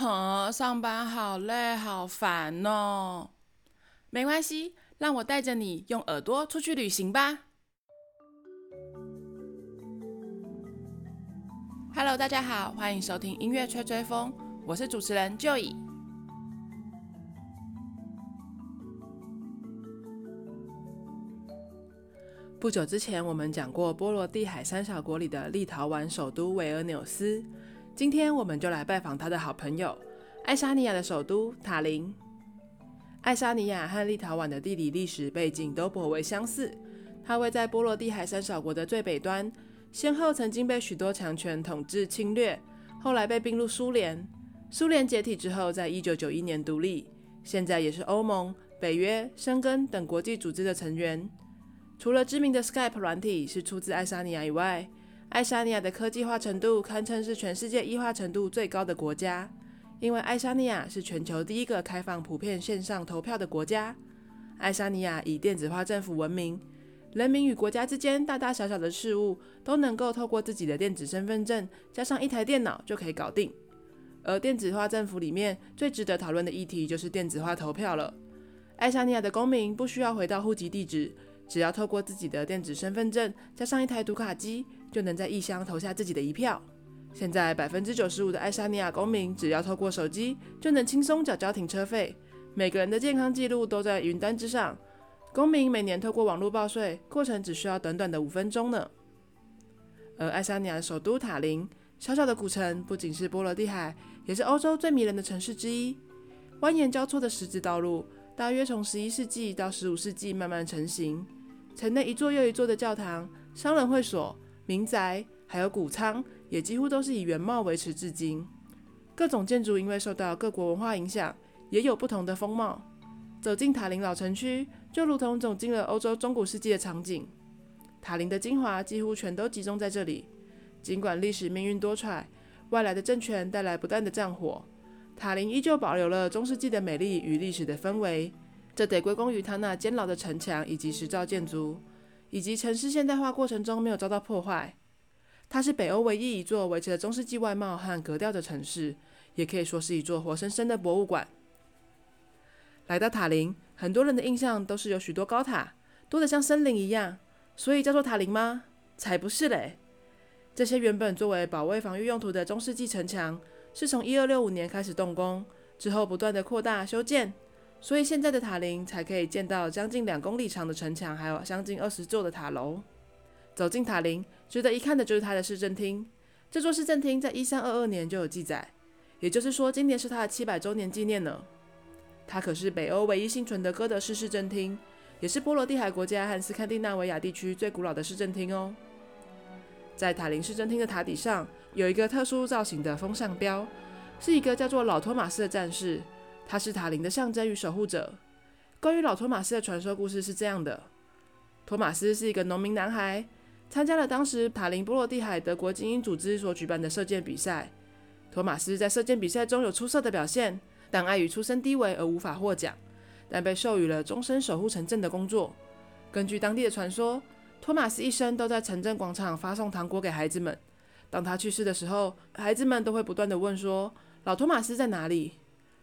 哼，上班好累，好烦哦。没关系，让我带着你用耳朵出去旅行吧。Hello，大家好，欢迎收听音乐吹吹风，我是主持人 Joey。不久之前，我们讲过波罗的海三小国里的立陶宛首都维尔纽斯。今天我们就来拜访他的好朋友，爱沙尼亚的首都塔林。爱沙尼亚和立陶宛的地理历史背景都颇为相似，它位在波罗的海三小国的最北端，先后曾经被许多强权统治侵略，后来被并入苏联。苏联解体之后，在一九九一年独立，现在也是欧盟、北约、申根等国际组织的成员。除了知名的 Skype 软体是出自爱沙尼亚以外，爱沙尼亚的科技化程度堪称是全世界异化程度最高的国家，因为爱沙尼亚是全球第一个开放普遍线上投票的国家。爱沙尼亚以电子化政府闻名，人民与国家之间大大小小的事务都能够透过自己的电子身份证加上一台电脑就可以搞定。而电子化政府里面最值得讨论的议题就是电子化投票了。爱沙尼亚的公民不需要回到户籍地址。只要透过自己的电子身份证加上一台读卡机，就能在异乡投下自己的一票。现在百分之九十五的爱沙尼亚公民只要透过手机，就能轻松缴交停车费。每个人的健康记录都在云端之上。公民每年透过网络报税，过程只需要短短的五分钟呢。而爱沙尼亚首都塔林，小小的古城，不仅是波罗的海，也是欧洲最迷人的城市之一。蜿蜒交错的石子道路，大约从十一世纪到十五世纪慢慢成型。城内一座又一座的教堂、商人会所、民宅，还有谷仓，也几乎都是以原貌维持至今。各种建筑因为受到各国文化影响，也有不同的风貌。走进塔林老城区，就如同走进了欧洲中古世纪的场景。塔林的精华几乎全都集中在这里。尽管历史命运多舛，外来的政权带来不断的战火，塔林依旧保留了中世纪的美丽与历史的氛围。这得归功于它那坚牢的城墙以及石造建筑，以及城市现代化过程中没有遭到破坏。它是北欧唯一一座维持了中世纪外貌和格调的城市，也可以说是一座活生生的博物馆。来到塔林，很多人的印象都是有许多高塔，多得像森林一样，所以叫做塔林吗？才不是嘞！这些原本作为保卫防御用途的中世纪城墙，是从一二六五年开始动工，之后不断的扩大修建。所以现在的塔林才可以见到将近两公里长的城墙，还有将近二十座的塔楼。走进塔林，值得一看的就是它的市政厅。这座市政厅在一三二二年就有记载，也就是说今年是它的七百周年纪念呢。它可是北欧唯一幸存的哥德式市政厅，也是波罗的海国家和斯堪的纳维亚地区最古老的市政厅哦。在塔林市政厅的塔底上有一个特殊造型的风向标，是一个叫做老托马斯的战士。他是塔林的象征与守护者。关于老托马斯的传说故事是这样的：托马斯是一个农民男孩，参加了当时塔林波罗的海德国精英组织所举办的射箭比赛。托马斯在射箭比赛中有出色的表现，但碍于出身低微而无法获奖，但被授予了终身守护城镇的工作。根据当地的传说，托马斯一生都在城镇广场发送糖果给孩子们。当他去世的时候，孩子们都会不断地问说：“老托马斯在哪里？”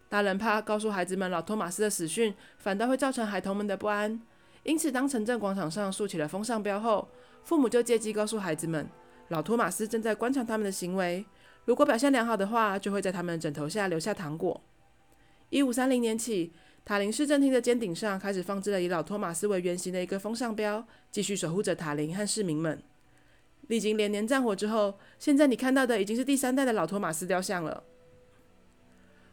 大人怕告诉孩子们老托马斯的死讯，反倒会造成孩童们的不安。因此，当城镇广场上竖起了风向标后，父母就借机告诉孩子们，老托马斯正在观察他们的行为。如果表现良好的话，就会在他们枕头下留下糖果。一五三零年起，塔林市政厅的尖顶上开始放置了以老托马斯为原型的一个风向标，继续守护着塔林和市民们。历经连年战火之后，现在你看到的已经是第三代的老托马斯雕像了。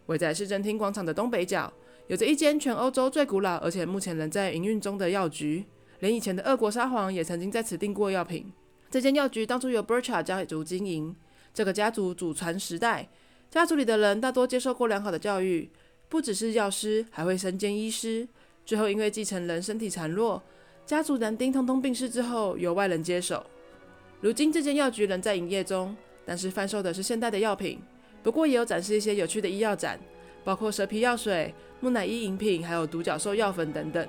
位在市政厅广场的东北角，有着一间全欧洲最古老，而且目前仍在营运中的药局。连以前的俄国沙皇也曾经在此订过药品。这间药局当初由 Burchard 家族经营，这个家族祖传十代，家族里的人大多接受过良好的教育，不只是药师，还会身兼医师。最后因为继承人身体孱弱，家族男丁通通病逝之后，由外人接手。如今这间药局仍在营业中，但是贩售的是现代的药品。不过也有展示一些有趣的医药展，包括蛇皮药水、木乃伊饮品，还有独角兽药粉等等。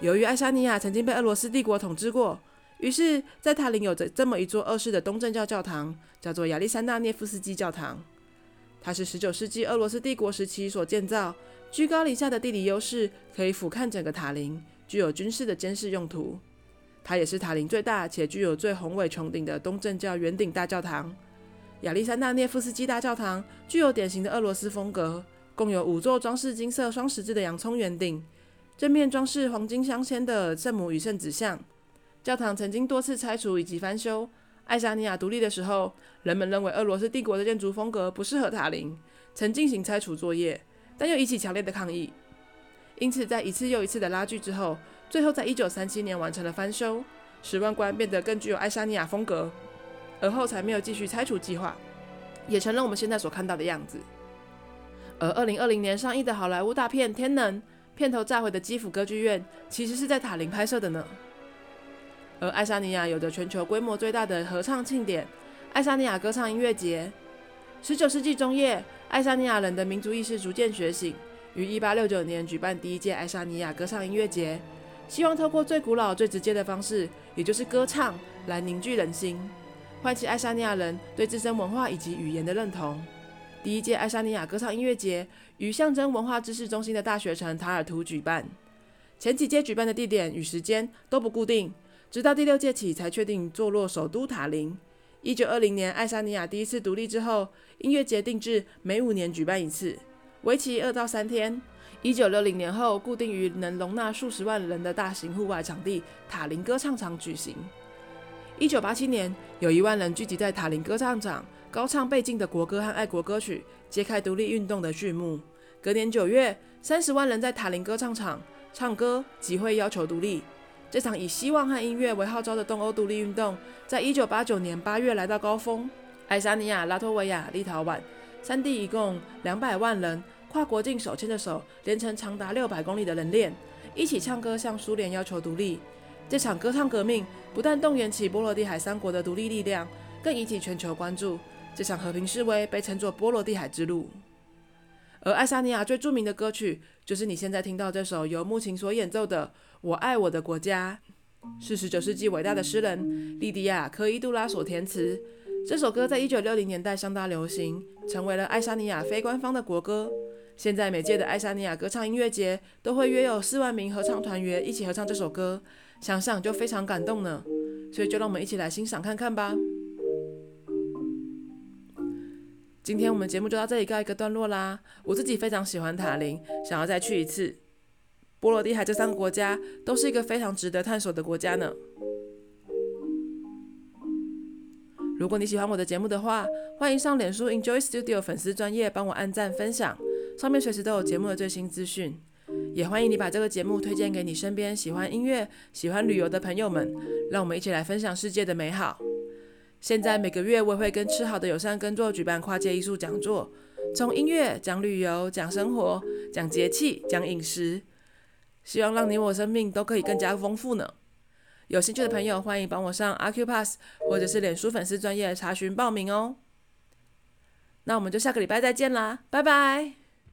由于爱沙尼亚曾经被俄罗斯帝国统治过，于是，在塔林有着这么一座二世的东正教教堂，叫做亚历山大涅夫斯基教堂。它是十九世纪俄罗斯帝国时期所建造，居高临下的地理优势可以俯瞰整个塔林，具有军事的监视用途。它也是塔林最大且具有最宏伟穹顶的东正教圆顶大教堂。亚历山大涅夫斯基大教堂具有典型的俄罗斯风格，共有五座装饰金色双十字的洋葱圆顶，正面装饰黄金镶嵌的圣母与圣子像。教堂曾经多次拆除以及翻修。爱沙尼亚独立的时候，人们认为俄罗斯帝国的建筑风格不适合塔林，曾进行拆除作业，但又引起强烈的抗议。因此，在一次又一次的拉锯之后，最后在一九三七年完成了翻修，使外观变得更具有爱沙尼亚风格，而后才没有继续拆除计划，也成了我们现在所看到的样子。而二零二零年上映的好莱坞大片《天能》，片头炸毁的基辅歌剧院，其实是在塔林拍摄的呢。而爱沙尼亚有着全球规模最大的合唱庆典——爱沙尼亚歌唱音乐节。十九世纪中叶，爱沙尼亚人的民族意识逐渐觉醒，于一八六九年举办第一届爱沙尼亚歌唱音乐节，希望透过最古老、最直接的方式，也就是歌唱，来凝聚人心，唤起爱沙尼亚人对自身文化以及语言的认同。第一届爱沙尼亚歌唱音乐节于象征文化知识中心的大学城塔尔图举办，前几届举办的地点与时间都不固定。直到第六届起才确定坐落首都塔林。一九二零年，爱沙尼亚第一次独立之后，音乐节定制每五年举办一次，为期二到三天。一九六零年后，固定于能容纳数十万人的大型户外场地塔林歌唱场举行。一九八七年，有一万人聚集在塔林歌唱场，高唱倍尽的国歌和爱国歌曲，揭开独立运动的序幕。隔年九月，三十万人在塔林歌唱场唱歌集会，要求独立。这场以希望和音乐为号召的东欧独立运动，在一九八九年八月来到高峰。爱沙尼亚、拉脱维亚、立陶宛三地一共两百万人跨国境手牵着手，连成长达六百公里的人链，一起唱歌向苏联要求独立。这场歌唱革命不但动员起波罗的海三国的独立力量，更引起全球关注。这场和平示威被称作波罗的海之路。而爱沙尼亚最著名的歌曲，就是你现在听到这首由木琴所演奏的《我爱我的国家》，是十九世纪伟大的诗人莉迪亚·科伊杜拉所填词。这首歌在一九六零年代相当流行，成为了爱沙尼亚非官方的国歌。现在每届的爱沙尼亚歌唱音乐节都会约有四万名合唱团员一起合唱这首歌，想想就非常感动呢。所以就让我们一起来欣赏看看吧。今天我们节目就到这里告一个段落啦。我自己非常喜欢塔林，想要再去一次。波罗的海这三个国家都是一个非常值得探索的国家呢。如果你喜欢我的节目的话，欢迎上脸书 Enjoy Studio 粉丝专业帮我按赞分享，上面随时都有节目的最新资讯。也欢迎你把这个节目推荐给你身边喜欢音乐、喜欢旅游的朋友们，让我们一起来分享世界的美好。现在每个月我也会跟吃好的友善耕作举办跨界艺术讲座，从音乐讲旅游、讲生活、讲节气、讲饮食，希望让你我生命都可以更加丰富呢。有兴趣的朋友欢迎帮我上阿 Q Pass，或者是脸书粉丝专业查询报名哦。那我们就下个礼拜再见啦，拜拜。